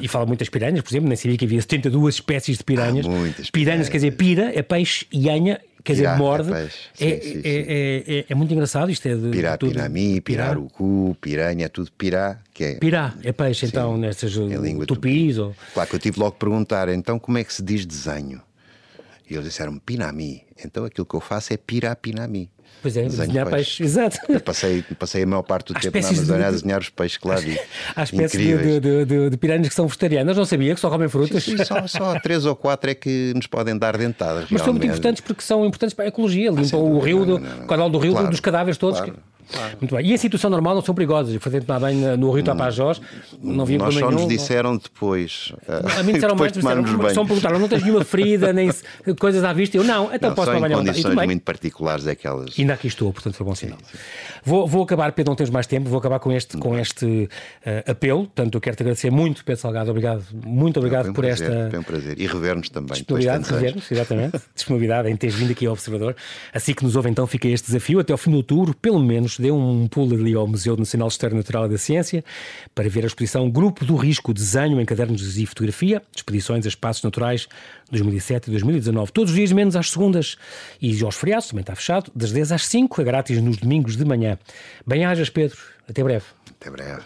E fala muitas piranhas, por exemplo, nem sabia que havia 72 espécies de piranhas. Ah, muitas piranhas, quer dizer, pira é peixe e anha quer dizer, morde. É, é, sim, sim, é, é, muito engraçado isto. É de, pirá, de tudo. pirami, pirarucu, piranha, é tudo pirá. Que é, pirá, é peixe, então, nestas é tupis. Tupi. Ou... Claro que eu tive logo que perguntar, então como é que se diz desenho? E eles disseram pinami. Então aquilo que eu faço é pirá, pinami. Pois é, desenhar peixe. exato. Eu passei, passei a maior parte do Há tempo na Amazônia de... a desenhar os peixes que lá vi. Há espécies de, de, de, de, piranhas que são vegetarianas, não sabia que só comem frutas. Sim, sim, só, só três ou quatro é que nos podem dar dentadas. Mas são muito importantes porque são importantes para a ecologia, limpam o rio, do, o canal do rio claro, dos cadáveres todos. Claro. Que... Claro. Muito bem. E em situação normal não são perigosas. Eu fazendo tomar bem no Rio Tapajós, não havia Nós só nos disseram depois. A mim disseram mais, disseram, só me perguntaram, não tens nenhuma ferida, nem coisas à vista. Eu não, então não, posso tomar banho em condições muito particulares é aquelas. Ainda aqui estou, portanto foi bom sinal. Sim, sim. Vou, vou acabar, Pedro, não temos mais tempo, vou acabar com este, com este uh, apelo. Portanto, eu quero te agradecer muito, Pedro Salgado. Obrigado, muito obrigado não, um por prazer, esta. Foi um prazer. E rever-nos também. Disponibilidade, rever-nos, exatamente. Disponibilidade em teres vindo aqui ao Observador. Assim que nos ouve, então, fica este desafio. Até ao fim do outubro, pelo menos, dê um pulo ali ao Museu Nacional de História Natural e da Ciência para ver a exposição Grupo do Risco Desenho em Cadernos e Fotografia, Expedições a Espaços Naturais 2007 e 2019. Todos os dias, menos às segundas e aos feriados, também está fechado, das 10 às 5, é grátis nos domingos de manhã. Bem-ajas, Pedro. Até breve. Até breve.